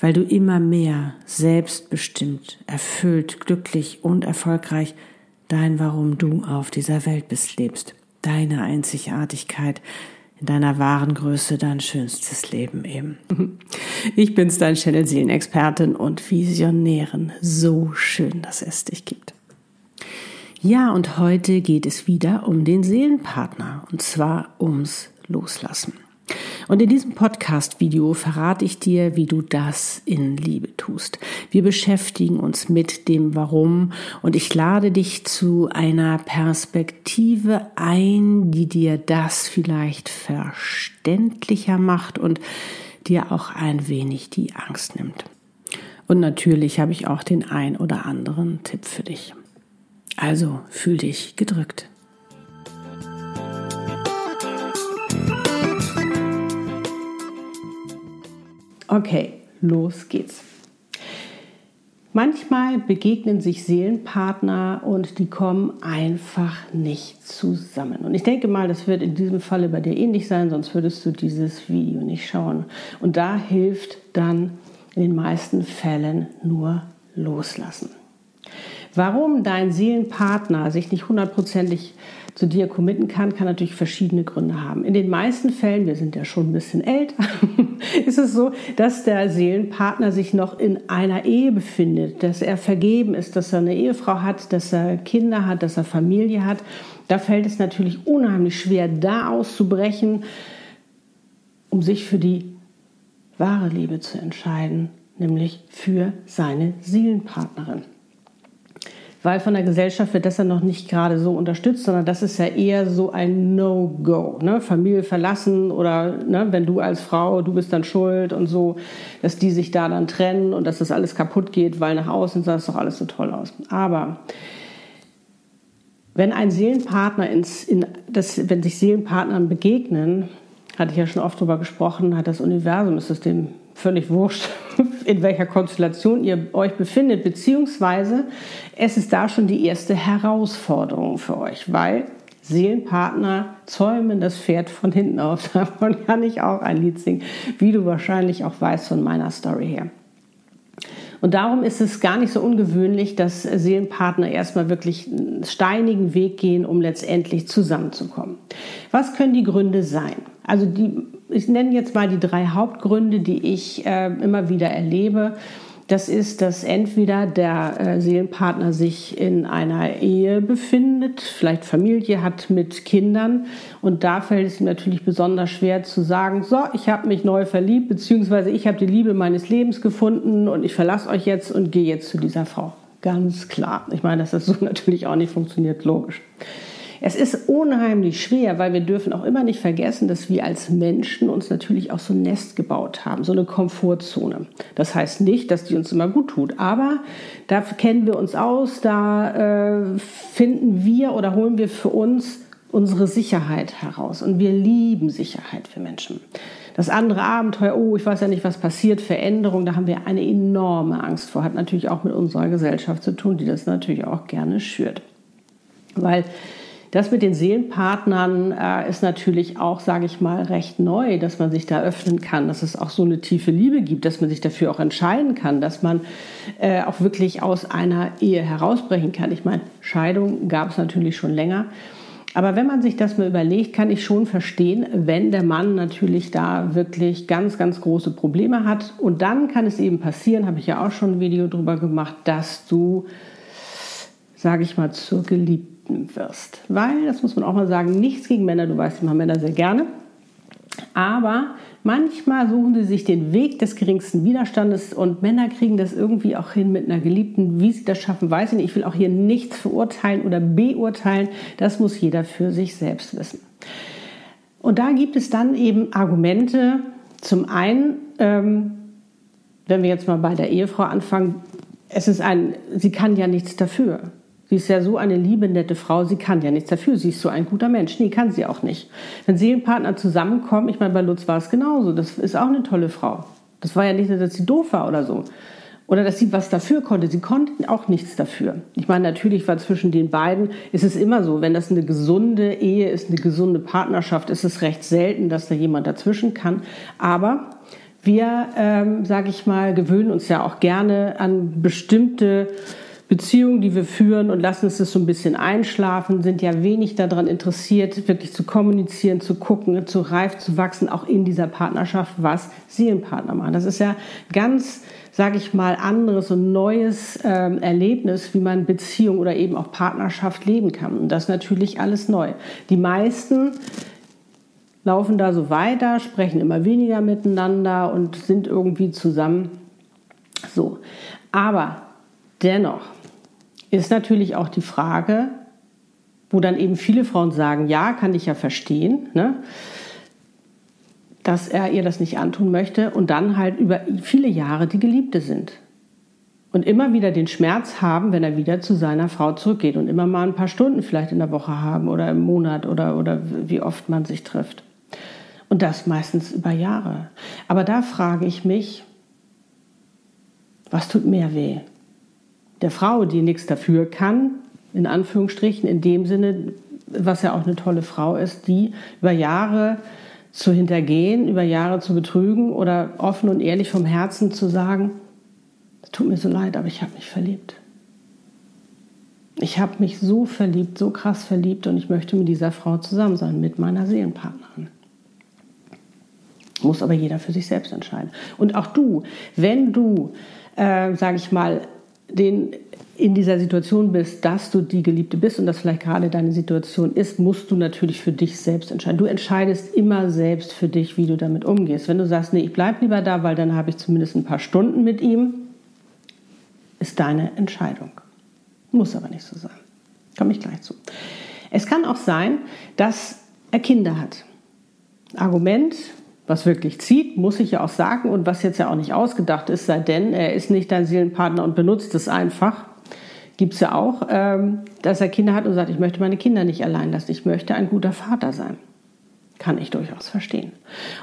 weil du immer mehr selbstbestimmt, erfüllt, glücklich und erfolgreich dein Warum du auf dieser Welt bist lebst, deine Einzigartigkeit, in deiner wahren Größe dein schönstes Leben eben. Ich bin's, dein Channel Seelenexpertin und Visionärin. So schön, dass es dich gibt. Ja, und heute geht es wieder um den Seelenpartner und zwar ums Loslassen. Und in diesem Podcast-Video verrate ich dir, wie du das in Liebe tust. Wir beschäftigen uns mit dem Warum und ich lade dich zu einer Perspektive ein, die dir das vielleicht verständlicher macht und dir auch ein wenig die Angst nimmt. Und natürlich habe ich auch den ein oder anderen Tipp für dich. Also fühl dich gedrückt. Okay, los geht's. Manchmal begegnen sich Seelenpartner und die kommen einfach nicht zusammen. Und ich denke mal, das wird in diesem Falle bei dir ähnlich sein, sonst würdest du dieses Video nicht schauen. Und da hilft dann in den meisten Fällen nur loslassen. Warum dein Seelenpartner sich nicht hundertprozentig zu dir committen kann, kann natürlich verschiedene Gründe haben. In den meisten Fällen, wir sind ja schon ein bisschen älter, ist es so, dass der Seelenpartner sich noch in einer Ehe befindet, dass er vergeben ist, dass er eine Ehefrau hat, dass er Kinder hat, dass er Familie hat. Da fällt es natürlich unheimlich schwer, da auszubrechen, um sich für die wahre Liebe zu entscheiden, nämlich für seine Seelenpartnerin weil von der Gesellschaft wird das ja noch nicht gerade so unterstützt, sondern das ist ja eher so ein No-Go. Ne? Familie verlassen oder ne, wenn du als Frau, du bist dann schuld und so, dass die sich da dann trennen und dass das alles kaputt geht, weil nach außen sah es doch alles so toll aus. Aber wenn ein Seelenpartner ins, in das, wenn sich Seelenpartnern begegnen, hatte ich ja schon oft darüber gesprochen, hat das Universum, ist es dem völlig wurscht, in welcher Konstellation ihr euch befindet, beziehungsweise es ist da schon die erste Herausforderung für euch, weil Seelenpartner zäumen das Pferd von hinten auf. Davon kann ich auch ein Lied singen, wie du wahrscheinlich auch weißt von meiner Story her. Und darum ist es gar nicht so ungewöhnlich, dass Seelenpartner erstmal wirklich einen steinigen Weg gehen, um letztendlich zusammenzukommen. Was können die Gründe sein? Also die, ich nenne jetzt mal die drei Hauptgründe, die ich äh, immer wieder erlebe das ist, dass entweder der äh, Seelenpartner sich in einer Ehe befindet, vielleicht Familie hat mit Kindern und da fällt es ihm natürlich besonders schwer zu sagen, so, ich habe mich neu verliebt, beziehungsweise ich habe die Liebe meines Lebens gefunden und ich verlasse euch jetzt und gehe jetzt zu dieser Frau. Ganz klar. Ich meine, dass das so natürlich auch nicht funktioniert, logisch. Es ist unheimlich schwer, weil wir dürfen auch immer nicht vergessen, dass wir als Menschen uns natürlich auch so ein Nest gebaut haben, so eine Komfortzone. Das heißt nicht, dass die uns immer gut tut, aber da kennen wir uns aus, da äh, finden wir oder holen wir für uns unsere Sicherheit heraus. Und wir lieben Sicherheit für Menschen. Das andere Abenteuer, oh, ich weiß ja nicht, was passiert, Veränderung, da haben wir eine enorme Angst vor. Hat natürlich auch mit unserer Gesellschaft zu tun, die das natürlich auch gerne schürt. Weil das mit den Seelenpartnern äh, ist natürlich auch, sage ich mal, recht neu, dass man sich da öffnen kann, dass es auch so eine tiefe Liebe gibt, dass man sich dafür auch entscheiden kann, dass man äh, auch wirklich aus einer Ehe herausbrechen kann. Ich meine, Scheidung gab es natürlich schon länger. Aber wenn man sich das mal überlegt, kann ich schon verstehen, wenn der Mann natürlich da wirklich ganz, ganz große Probleme hat. Und dann kann es eben passieren, habe ich ja auch schon ein Video drüber gemacht, dass du, sage ich mal, zur Geliebten wirst. Weil, das muss man auch mal sagen, nichts gegen Männer, du weißt, ich mache Männer sehr gerne. Aber manchmal suchen sie sich den Weg des geringsten Widerstandes und Männer kriegen das irgendwie auch hin mit einer Geliebten. Wie sie das schaffen, weiß ich nicht. Ich will auch hier nichts verurteilen oder beurteilen. Das muss jeder für sich selbst wissen. Und da gibt es dann eben Argumente. Zum einen, ähm, wenn wir jetzt mal bei der Ehefrau anfangen, es ist ein, sie kann ja nichts dafür. Sie ist ja so eine liebe, nette Frau, sie kann ja nichts dafür. Sie ist so ein guter Mensch. Nee, kann sie auch nicht. Wenn Seelenpartner zusammenkommen, ich meine, bei Lutz war es genauso. Das ist auch eine tolle Frau. Das war ja nicht, dass sie doof war oder so. Oder dass sie was dafür konnte. Sie konnte auch nichts dafür. Ich meine, natürlich war zwischen den beiden, ist es immer so, wenn das eine gesunde Ehe ist, eine gesunde Partnerschaft, ist es recht selten, dass da jemand dazwischen kann. Aber wir, ähm, sage ich mal, gewöhnen uns ja auch gerne an bestimmte Beziehungen, die wir führen und lassen das so ein bisschen einschlafen, sind ja wenig daran interessiert, wirklich zu kommunizieren, zu gucken, zu reif zu wachsen, auch in dieser Partnerschaft, was Seelenpartner machen. Das ist ja ganz, sage ich mal, anderes und neues ähm, Erlebnis, wie man Beziehung oder eben auch Partnerschaft leben kann. Und das ist natürlich alles neu. Die meisten laufen da so weiter, sprechen immer weniger miteinander und sind irgendwie zusammen. So. Aber dennoch ist natürlich auch die Frage, wo dann eben viele Frauen sagen, ja, kann ich ja verstehen, ne, dass er ihr das nicht antun möchte und dann halt über viele Jahre die Geliebte sind. Und immer wieder den Schmerz haben, wenn er wieder zu seiner Frau zurückgeht und immer mal ein paar Stunden vielleicht in der Woche haben oder im Monat oder, oder wie oft man sich trifft. Und das meistens über Jahre. Aber da frage ich mich, was tut mehr weh? Der Frau, die nichts dafür kann, in Anführungsstrichen, in dem Sinne, was ja auch eine tolle Frau ist, die über Jahre zu hintergehen, über Jahre zu betrügen oder offen und ehrlich vom Herzen zu sagen, es tut mir so leid, aber ich habe mich verliebt. Ich habe mich so verliebt, so krass verliebt und ich möchte mit dieser Frau zusammen sein, mit meiner Seelenpartnerin. Muss aber jeder für sich selbst entscheiden. Und auch du, wenn du, äh, sage ich mal, den in dieser Situation bist, dass du die Geliebte bist und das vielleicht gerade deine Situation ist, musst du natürlich für dich selbst entscheiden. Du entscheidest immer selbst für dich, wie du damit umgehst. Wenn du sagst, nee, ich bleibe lieber da, weil dann habe ich zumindest ein paar Stunden mit ihm, ist deine Entscheidung. Muss aber nicht so sein. Komme ich gleich zu. Es kann auch sein, dass er Kinder hat. Argument, was wirklich zieht, muss ich ja auch sagen und was jetzt ja auch nicht ausgedacht ist, sei denn, er ist nicht dein Seelenpartner und benutzt es einfach. Gibt es ja auch, ähm, dass er Kinder hat und sagt, ich möchte meine Kinder nicht allein lassen, ich möchte ein guter Vater sein. Kann ich durchaus verstehen.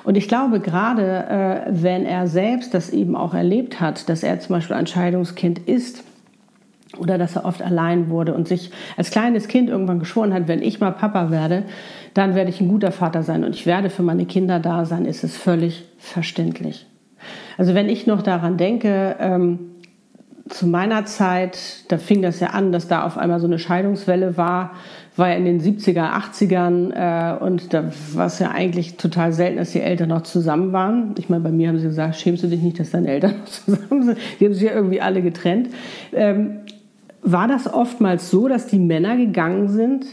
Und ich glaube, gerade äh, wenn er selbst das eben auch erlebt hat, dass er zum Beispiel ein Scheidungskind ist, oder dass er oft allein wurde und sich als kleines Kind irgendwann geschworen hat, wenn ich mal Papa werde, dann werde ich ein guter Vater sein und ich werde für meine Kinder da sein, ist es völlig verständlich. Also wenn ich noch daran denke, ähm, zu meiner Zeit, da fing das ja an, dass da auf einmal so eine Scheidungswelle war, war ja in den 70er, 80ern äh, und da war es ja eigentlich total selten, dass die Eltern noch zusammen waren. Ich meine, bei mir haben sie gesagt, schämst du dich nicht, dass deine Eltern noch zusammen sind? Die haben sich ja irgendwie alle getrennt. Ähm, war das oftmals so, dass die Männer gegangen sind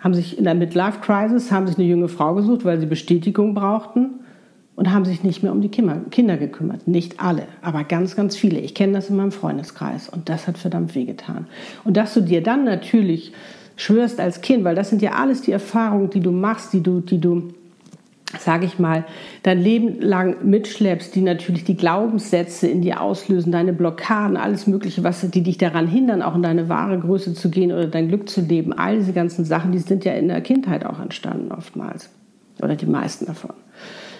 haben sich in der Midlife Crisis, haben sich eine junge Frau gesucht, weil sie Bestätigung brauchten und haben sich nicht mehr um die Kinder gekümmert. Nicht alle, aber ganz, ganz viele. Ich kenne das in meinem Freundeskreis und das hat verdammt wehgetan. Und dass du dir dann natürlich schwörst als Kind, weil das sind ja alles die Erfahrungen, die du machst, die du, die du sage ich mal, dein Leben lang mitschleppst, die natürlich die Glaubenssätze in dir auslösen, deine Blockaden, alles Mögliche, was die dich daran hindern, auch in deine wahre Größe zu gehen oder dein Glück zu leben. All diese ganzen Sachen, die sind ja in der Kindheit auch entstanden oftmals oder die meisten davon.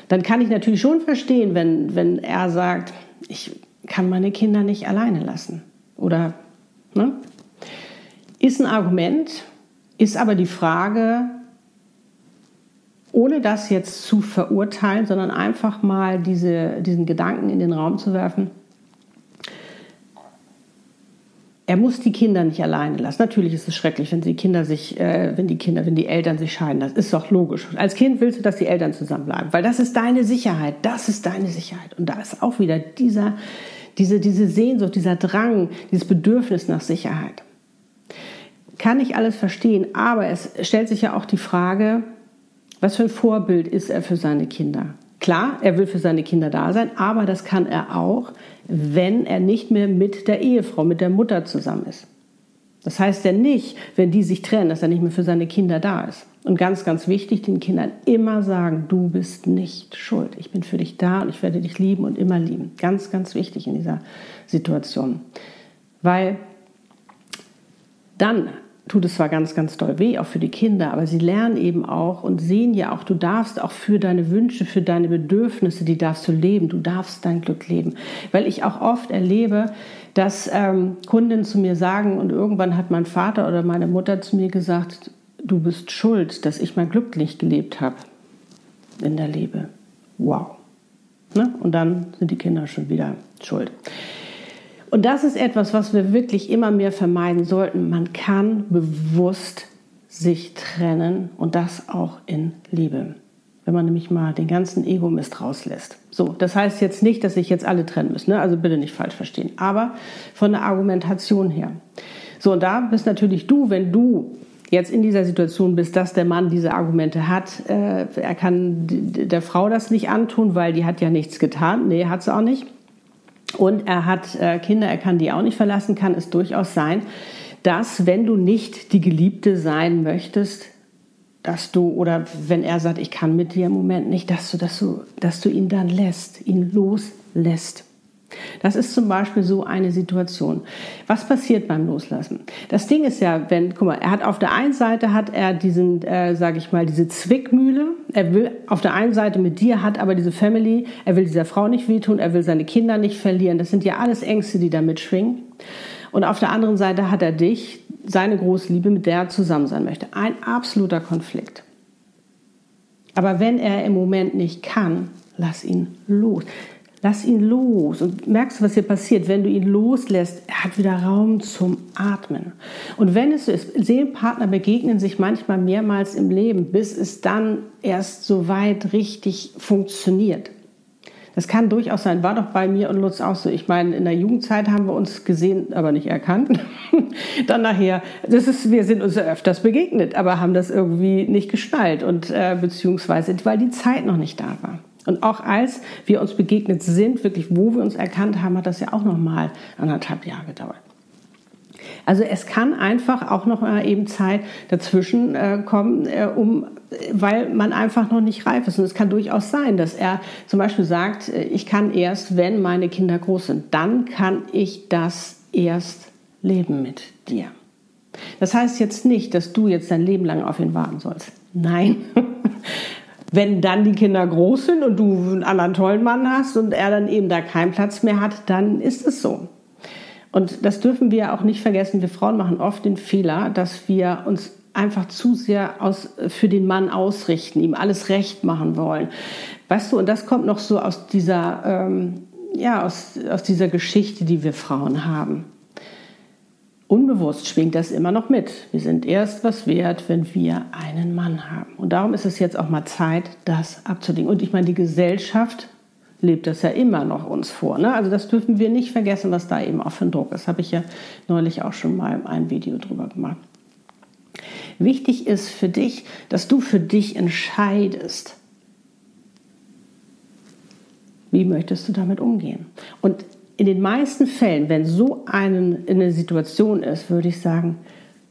Dann kann ich natürlich schon verstehen, wenn, wenn er sagt, ich kann meine Kinder nicht alleine lassen oder ne? ist ein Argument, ist aber die Frage, ohne das jetzt zu verurteilen, sondern einfach mal diese, diesen Gedanken in den Raum zu werfen. Er muss die Kinder nicht alleine lassen. Natürlich ist es schrecklich, wenn die Kinder sich, äh, wenn die Kinder, wenn die Eltern sich scheiden. Das ist doch logisch. Als Kind willst du, dass die Eltern zusammenbleiben, weil das ist deine Sicherheit. Das ist deine Sicherheit. Und da ist auch wieder dieser, diese, diese Sehnsucht, dieser Drang, dieses Bedürfnis nach Sicherheit. Kann ich alles verstehen, aber es stellt sich ja auch die Frage, was für ein Vorbild ist er für seine Kinder? Klar, er will für seine Kinder da sein, aber das kann er auch, wenn er nicht mehr mit der Ehefrau, mit der Mutter zusammen ist. Das heißt ja nicht, wenn die sich trennen, dass er nicht mehr für seine Kinder da ist. Und ganz, ganz wichtig, den Kindern immer sagen, du bist nicht schuld. Ich bin für dich da und ich werde dich lieben und immer lieben. Ganz, ganz wichtig in dieser Situation. Weil dann tut es zwar ganz, ganz doll weh, auch für die Kinder, aber sie lernen eben auch und sehen ja auch, du darfst auch für deine Wünsche, für deine Bedürfnisse, die darfst du leben, du darfst dein Glück leben. Weil ich auch oft erlebe, dass ähm, Kunden zu mir sagen, und irgendwann hat mein Vater oder meine Mutter zu mir gesagt, du bist schuld, dass ich mein Glück nicht gelebt habe in der Liebe. Wow. Ne? Und dann sind die Kinder schon wieder schuld. Und das ist etwas, was wir wirklich immer mehr vermeiden sollten. Man kann bewusst sich trennen und das auch in Liebe. Wenn man nämlich mal den ganzen Ego-Mist rauslässt. So, das heißt jetzt nicht, dass sich jetzt alle trennen müssen, ne? also bitte nicht falsch verstehen, aber von der Argumentation her. So, und da bist natürlich du, wenn du jetzt in dieser Situation bist, dass der Mann diese Argumente hat, äh, er kann der Frau das nicht antun, weil die hat ja nichts getan. Nee, hat sie auch nicht und er hat äh, Kinder, er kann die auch nicht verlassen, kann es durchaus sein, dass wenn du nicht die Geliebte sein möchtest, dass du, oder wenn er sagt, ich kann mit dir im Moment nicht, dass du, dass du, dass du ihn dann lässt, ihn loslässt. Das ist zum Beispiel so eine Situation. Was passiert beim Loslassen? Das Ding ist ja, wenn, guck mal, er hat auf der einen Seite hat er diesen, äh, sage ich mal, diese Zwickmühle. Er will auf der einen Seite mit dir, hat aber diese Family. Er will dieser Frau nicht wehtun, er will seine Kinder nicht verlieren. Das sind ja alles Ängste, die da mitschwingen. Und auf der anderen Seite hat er dich, seine Großliebe, mit der er zusammen sein möchte. Ein absoluter Konflikt. Aber wenn er im Moment nicht kann, lass ihn los. Lass ihn los und merkst was hier passiert? Wenn du ihn loslässt, er hat wieder Raum zum Atmen. Und wenn es so ist, Seelenpartner begegnen sich manchmal mehrmals im Leben, bis es dann erst so weit richtig funktioniert. Das kann durchaus sein. War doch bei mir und Lutz auch so. Ich meine, in der Jugendzeit haben wir uns gesehen, aber nicht erkannt. Dann nachher, das ist, wir sind uns öfters begegnet, aber haben das irgendwie nicht geschnallt und äh, beziehungsweise, weil die Zeit noch nicht da war. Und auch als wir uns begegnet sind, wirklich wo wir uns erkannt haben, hat das ja auch noch mal anderthalb Jahre gedauert. Also es kann einfach auch noch eben Zeit dazwischen äh, kommen, äh, um, weil man einfach noch nicht reif ist. Und es kann durchaus sein, dass er zum Beispiel sagt, äh, ich kann erst, wenn meine Kinder groß sind, dann kann ich das erst leben mit dir. Das heißt jetzt nicht, dass du jetzt dein Leben lang auf ihn warten sollst. Nein. Wenn dann die Kinder groß sind und du einen anderen tollen Mann hast und er dann eben da keinen Platz mehr hat, dann ist es so. Und das dürfen wir auch nicht vergessen. Wir Frauen machen oft den Fehler, dass wir uns einfach zu sehr aus, für den Mann ausrichten, ihm alles recht machen wollen. Weißt du, und das kommt noch so aus dieser, ähm, ja, aus, aus dieser Geschichte, die wir Frauen haben. Unbewusst schwingt das immer noch mit. Wir sind erst was wert, wenn wir einen Mann haben. Und darum ist es jetzt auch mal Zeit, das abzulegen. Und ich meine, die Gesellschaft lebt das ja immer noch uns vor. Ne? Also das dürfen wir nicht vergessen, was da eben auch für ein Druck ist. Habe ich ja neulich auch schon mal ein Video drüber gemacht. Wichtig ist für dich, dass du für dich entscheidest, wie möchtest du damit umgehen. Und in den meisten Fällen, wenn so einen, eine Situation ist, würde ich sagen,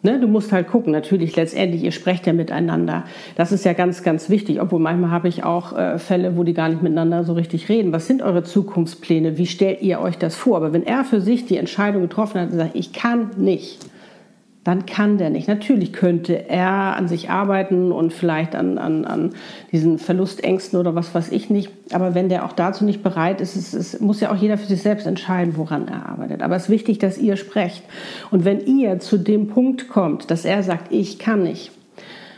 ne, du musst halt gucken. Natürlich, letztendlich, ihr sprecht ja miteinander. Das ist ja ganz, ganz wichtig. Obwohl manchmal habe ich auch äh, Fälle, wo die gar nicht miteinander so richtig reden. Was sind eure Zukunftspläne? Wie stellt ihr euch das vor? Aber wenn er für sich die Entscheidung getroffen hat und sagt, ich kann nicht, dann kann der nicht. Natürlich könnte er an sich arbeiten und vielleicht an, an, an diesen Verlustängsten oder was weiß ich nicht. Aber wenn der auch dazu nicht bereit ist, es, es muss ja auch jeder für sich selbst entscheiden, woran er arbeitet. Aber es ist wichtig, dass ihr sprecht. Und wenn ihr zu dem Punkt kommt, dass er sagt, ich kann nicht,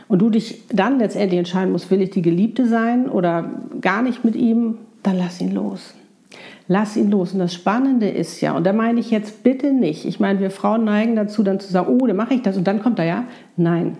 und du dich dann letztendlich entscheiden musst, will ich die Geliebte sein oder gar nicht mit ihm, dann lass ihn los. Lass ihn los. Und das Spannende ist ja, und da meine ich jetzt bitte nicht, ich meine, wir Frauen neigen dazu, dann zu sagen, oh, dann mache ich das und dann kommt er ja. Nein.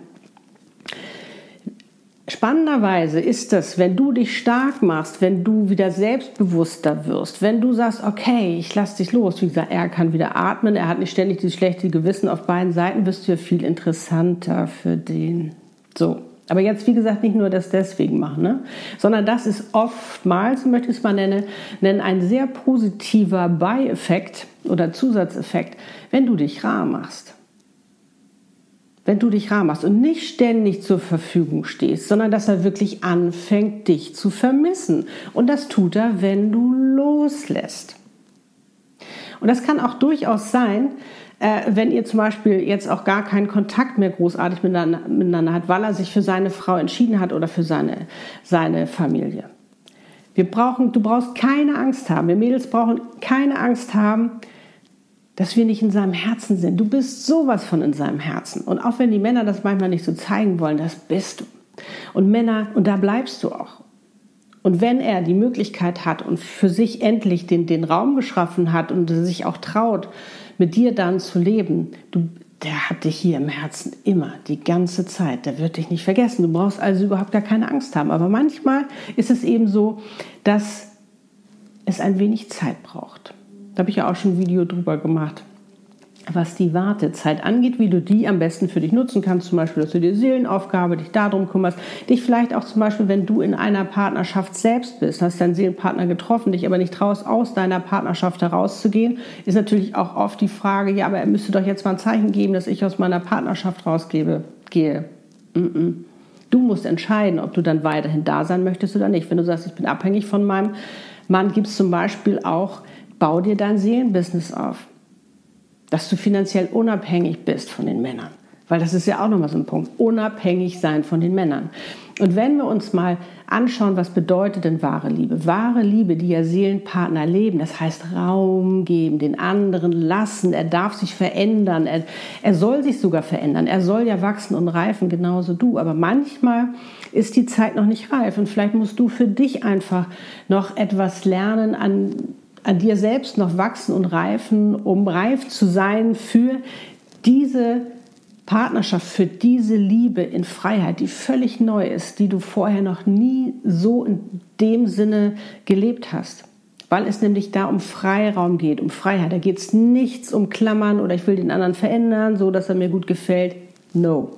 Spannenderweise ist es, wenn du dich stark machst, wenn du wieder selbstbewusster wirst, wenn du sagst, okay, ich lasse dich los, wie gesagt, er kann wieder atmen, er hat nicht ständig dieses schlechte Gewissen auf beiden Seiten, wirst du ja viel interessanter für den. So, aber jetzt, wie gesagt, nicht nur das deswegen machen, ne? sondern das ist oftmals, möchte ich es mal nennen, ein sehr positiver Beieffekt oder Zusatzeffekt, wenn du dich rar machst. wenn du dich rar machst und nicht ständig zur Verfügung stehst, sondern dass er wirklich anfängt, dich zu vermissen. Und das tut er, wenn du loslässt. Und das kann auch durchaus sein, wenn ihr zum Beispiel jetzt auch gar keinen Kontakt mehr großartig miteinander, miteinander hat, weil er sich für seine Frau entschieden hat oder für seine, seine Familie. Wir brauchen, du brauchst keine Angst haben. Wir Mädels brauchen keine Angst haben, dass wir nicht in seinem Herzen sind. Du bist sowas von in seinem Herzen. Und auch wenn die Männer das manchmal nicht so zeigen wollen, das bist du. Und Männer, und da bleibst du auch. Und wenn er die Möglichkeit hat und für sich endlich den, den Raum geschaffen hat und sich auch traut, mit dir dann zu leben, du, der hat dich hier im Herzen immer, die ganze Zeit. Der wird dich nicht vergessen. Du brauchst also überhaupt gar keine Angst haben. Aber manchmal ist es eben so, dass es ein wenig Zeit braucht. Da habe ich ja auch schon ein Video drüber gemacht was die Wartezeit angeht, wie du die am besten für dich nutzen kannst. Zum Beispiel, dass du dir Seelenaufgabe, dich darum kümmerst. Dich vielleicht auch zum Beispiel, wenn du in einer Partnerschaft selbst bist, hast deinen Seelenpartner getroffen, dich aber nicht traust, aus deiner Partnerschaft herauszugehen, ist natürlich auch oft die Frage, ja, aber er müsste doch jetzt mal ein Zeichen geben, dass ich aus meiner Partnerschaft rausgebe, gehe. Mm -mm. Du musst entscheiden, ob du dann weiterhin da sein möchtest oder nicht. Wenn du sagst, ich bin abhängig von meinem Mann, gibt es zum Beispiel auch, bau dir dein Seelenbusiness auf dass du finanziell unabhängig bist von den Männern. Weil das ist ja auch nochmal so ein Punkt. Unabhängig sein von den Männern. Und wenn wir uns mal anschauen, was bedeutet denn wahre Liebe? Wahre Liebe, die ja Seelenpartner leben, das heißt Raum geben, den anderen lassen, er darf sich verändern, er, er soll sich sogar verändern, er soll ja wachsen und reifen, genauso du. Aber manchmal ist die Zeit noch nicht reif und vielleicht musst du für dich einfach noch etwas lernen an an dir selbst noch wachsen und reifen, um reif zu sein für diese Partnerschaft, für diese Liebe in Freiheit, die völlig neu ist, die du vorher noch nie so in dem Sinne gelebt hast. Weil es nämlich da um Freiraum geht, um Freiheit. Da geht es nichts um Klammern oder ich will den anderen verändern, so dass er mir gut gefällt. No.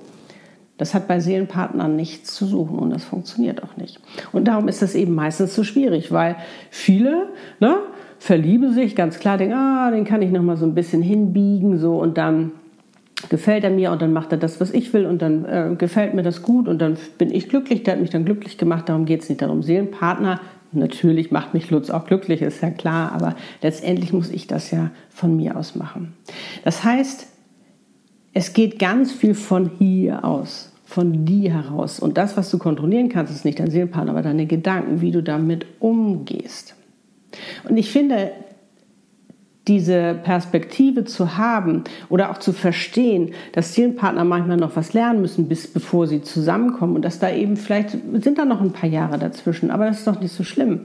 Das hat bei Seelenpartnern nichts zu suchen und das funktioniert auch nicht. Und darum ist das eben meistens so schwierig, weil viele, ne, verliebe sich, ganz klar, denke, ah, den kann ich noch mal so ein bisschen hinbiegen, so und dann gefällt er mir und dann macht er das, was ich will und dann äh, gefällt mir das gut und dann bin ich glücklich, der hat mich dann glücklich gemacht, darum geht es nicht darum. Seelenpartner, natürlich macht mich Lutz auch glücklich, ist ja klar, aber letztendlich muss ich das ja von mir aus machen. Das heißt, es geht ganz viel von hier aus, von dir heraus. Und das, was du kontrollieren kannst, ist nicht dein Seelenpartner, aber deine Gedanken, wie du damit umgehst. Und ich finde, diese Perspektive zu haben oder auch zu verstehen, dass Seelenpartner manchmal noch was lernen müssen, bis bevor sie zusammenkommen und dass da eben vielleicht sind da noch ein paar Jahre dazwischen, aber das ist doch nicht so schlimm.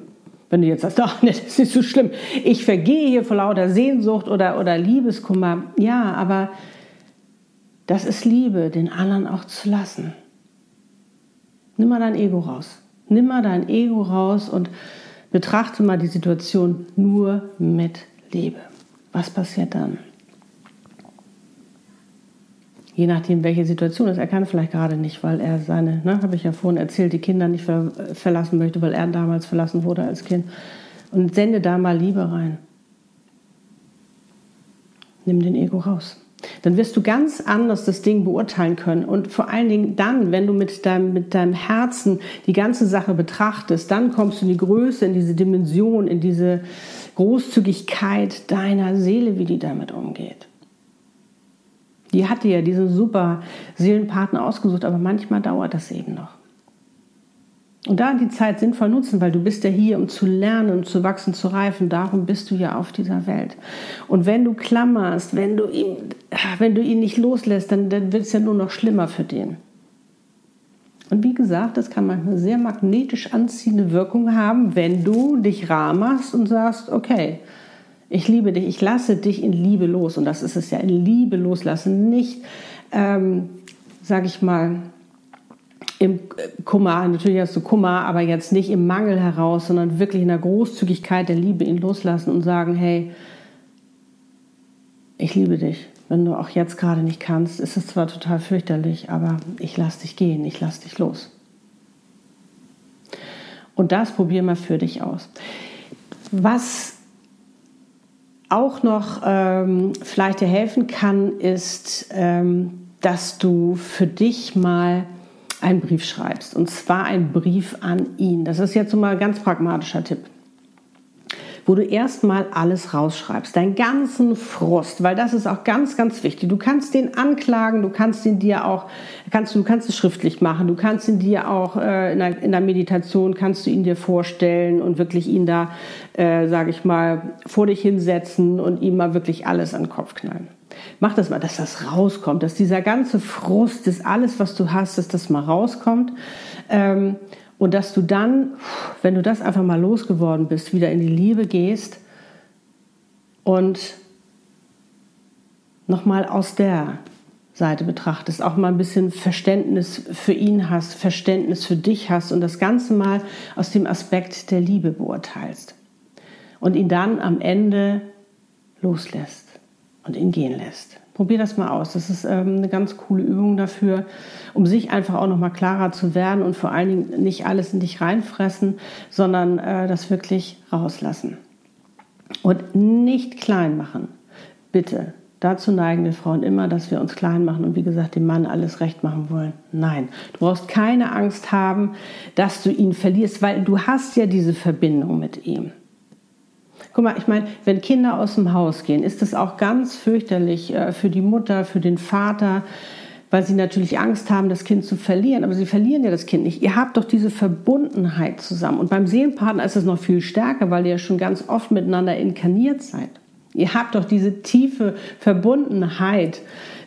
Wenn du jetzt sagst, ach, das ist nicht so schlimm, ich vergehe hier vor lauter Sehnsucht oder, oder Liebeskummer. Ja, aber das ist Liebe, den anderen auch zu lassen. Nimm mal dein Ego raus. Nimm mal dein Ego raus und Betrachte mal die Situation nur mit Liebe. Was passiert dann? Je nachdem, welche Situation ist. Er kann vielleicht gerade nicht, weil er seine, ne, habe ich ja vorhin erzählt, die Kinder nicht ver verlassen möchte, weil er damals verlassen wurde als Kind. Und sende da mal Liebe rein. Nimm den Ego raus dann wirst du ganz anders das Ding beurteilen können. Und vor allen Dingen dann, wenn du mit deinem, mit deinem Herzen die ganze Sache betrachtest, dann kommst du in die Größe, in diese Dimension, in diese Großzügigkeit deiner Seele, wie die damit umgeht. Die hatte ja diesen super Seelenpartner ausgesucht, aber manchmal dauert das eben noch. Und da die Zeit sinnvoll nutzen, weil du bist ja hier, um zu lernen, um zu wachsen, zu reifen. Darum bist du ja auf dieser Welt. Und wenn du klammerst, wenn du ihn, wenn du ihn nicht loslässt, dann, dann wird es ja nur noch schlimmer für den. Und wie gesagt, das kann manchmal sehr magnetisch anziehende Wirkung haben, wenn du dich rar machst und sagst, okay, ich liebe dich, ich lasse dich in Liebe los. Und das ist es ja, in Liebe loslassen, nicht, ähm, sage ich mal, im Kummer, natürlich hast du Kummer, aber jetzt nicht im Mangel heraus, sondern wirklich in der Großzügigkeit der Liebe ihn loslassen und sagen, hey, ich liebe dich. Wenn du auch jetzt gerade nicht kannst, ist es zwar total fürchterlich, aber ich lasse dich gehen, ich lasse dich los. Und das probier mal für dich aus. Was auch noch ähm, vielleicht dir helfen kann, ist, ähm, dass du für dich mal einen Brief schreibst. Und zwar einen Brief an ihn. Das ist jetzt mal ein ganz pragmatischer Tipp wo du erstmal alles rausschreibst, deinen ganzen Frust, weil das ist auch ganz, ganz wichtig. Du kannst den anklagen, du kannst ihn dir auch, kannst, du kannst es schriftlich machen, du kannst ihn dir auch äh, in, der, in, der, Meditation, kannst du ihn dir vorstellen und wirklich ihn da, äh, sage ich mal, vor dich hinsetzen und ihm mal wirklich alles an den Kopf knallen. Mach das mal, dass das rauskommt, dass dieser ganze Frust, das alles, was du hast, dass das mal rauskommt. Ähm, und dass du dann, wenn du das einfach mal losgeworden bist, wieder in die Liebe gehst und nochmal aus der Seite betrachtest, auch mal ein bisschen Verständnis für ihn hast, Verständnis für dich hast und das Ganze mal aus dem Aspekt der Liebe beurteilst. Und ihn dann am Ende loslässt und ihn gehen lässt. Probier das mal aus. Das ist ähm, eine ganz coole Übung dafür, um sich einfach auch noch mal klarer zu werden und vor allen Dingen nicht alles in dich reinfressen, sondern äh, das wirklich rauslassen. Und nicht klein machen. Bitte. Dazu neigen wir Frauen immer, dass wir uns klein machen und wie gesagt dem Mann alles recht machen wollen. Nein, du brauchst keine Angst haben, dass du ihn verlierst, weil du hast ja diese Verbindung mit ihm. Guck mal, ich meine, wenn Kinder aus dem Haus gehen, ist das auch ganz fürchterlich äh, für die Mutter, für den Vater, weil sie natürlich Angst haben, das Kind zu verlieren. Aber sie verlieren ja das Kind nicht. Ihr habt doch diese Verbundenheit zusammen. Und beim Seelenpartner ist es noch viel stärker, weil ihr ja schon ganz oft miteinander inkarniert seid. Ihr habt doch diese tiefe Verbundenheit,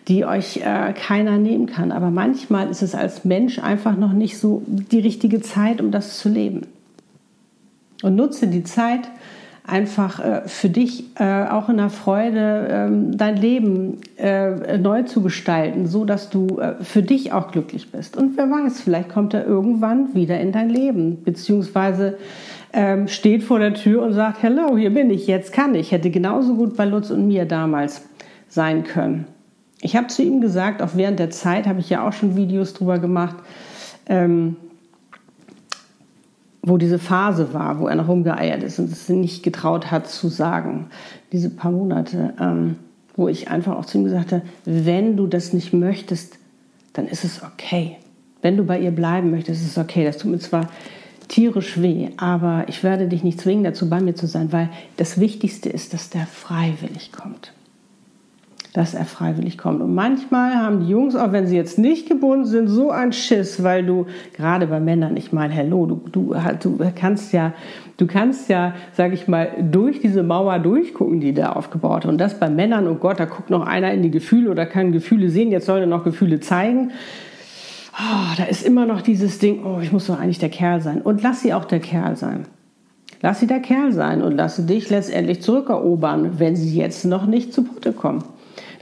die euch äh, keiner nehmen kann. Aber manchmal ist es als Mensch einfach noch nicht so die richtige Zeit, um das zu leben. Und nutze die Zeit, einfach äh, für dich äh, auch in der Freude ähm, dein Leben äh, neu zu gestalten, so dass du äh, für dich auch glücklich bist. Und wer weiß, vielleicht kommt er irgendwann wieder in dein Leben, beziehungsweise ähm, steht vor der Tür und sagt, hello, hier bin ich, jetzt kann ich. Hätte genauso gut bei Lutz und mir damals sein können. Ich habe zu ihm gesagt, auch während der Zeit habe ich ja auch schon Videos drüber gemacht, ähm, wo diese Phase war, wo er noch rumgeeiert ist und es nicht getraut hat zu sagen, diese paar Monate, ähm, wo ich einfach auch zu ihm gesagt habe, wenn du das nicht möchtest, dann ist es okay. Wenn du bei ihr bleiben möchtest, ist es okay. Das tut mir zwar tierisch weh, aber ich werde dich nicht zwingen, dazu bei mir zu sein, weil das Wichtigste ist, dass der freiwillig kommt dass er freiwillig kommt. Und manchmal haben die Jungs, auch wenn sie jetzt nicht gebunden sind, so ein Schiss, weil du, gerade bei Männern, ich meine, hello, du, du, du kannst ja, du kannst ja, sag ich mal, durch diese Mauer durchgucken, die da aufgebaut. Und das bei Männern, oh Gott, da guckt noch einer in die Gefühle oder kann Gefühle sehen, jetzt soll er noch Gefühle zeigen. Oh, da ist immer noch dieses Ding, oh, ich muss doch eigentlich der Kerl sein. Und lass sie auch der Kerl sein. Lass sie der Kerl sein und lass sie dich letztendlich zurückerobern, wenn sie jetzt noch nicht zu Potte kommen.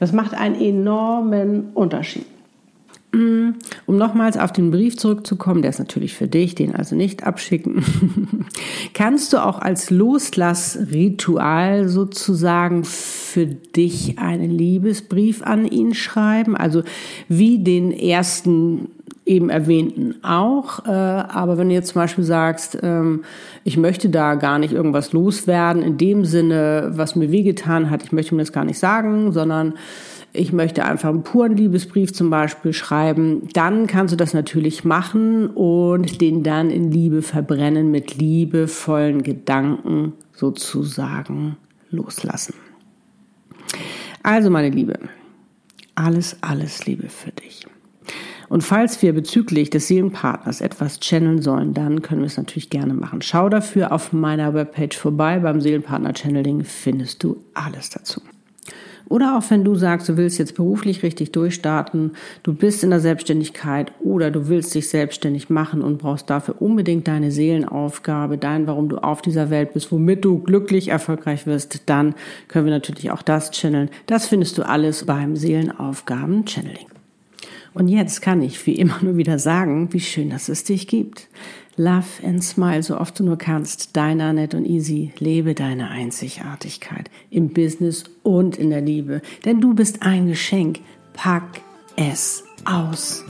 Das macht einen enormen Unterschied. Mm, um nochmals auf den Brief zurückzukommen, der ist natürlich für dich, den also nicht abschicken. Kannst du auch als Loslassritual sozusagen für dich einen Liebesbrief an ihn schreiben? Also wie den ersten eben erwähnten auch. Äh, aber wenn du jetzt zum Beispiel sagst, ähm, ich möchte da gar nicht irgendwas loswerden, in dem Sinne, was mir wehgetan hat, ich möchte mir das gar nicht sagen, sondern ich möchte einfach einen puren Liebesbrief zum Beispiel schreiben, dann kannst du das natürlich machen und den dann in Liebe verbrennen, mit liebevollen Gedanken sozusagen loslassen. Also meine Liebe, alles, alles Liebe für dich. Und falls wir bezüglich des Seelenpartners etwas channeln sollen, dann können wir es natürlich gerne machen. Schau dafür auf meiner Webpage vorbei. Beim Seelenpartner Channeling findest du alles dazu. Oder auch wenn du sagst, du willst jetzt beruflich richtig durchstarten, du bist in der Selbstständigkeit oder du willst dich selbstständig machen und brauchst dafür unbedingt deine Seelenaufgabe, dein, warum du auf dieser Welt bist, womit du glücklich erfolgreich wirst, dann können wir natürlich auch das channeln. Das findest du alles beim Seelenaufgaben Channeling. Und jetzt kann ich wie immer nur wieder sagen, wie schön, dass es dich gibt. Love and smile, so oft du nur kannst. Deiner Nett und Easy. Lebe deine Einzigartigkeit im Business und in der Liebe. Denn du bist ein Geschenk. Pack es aus.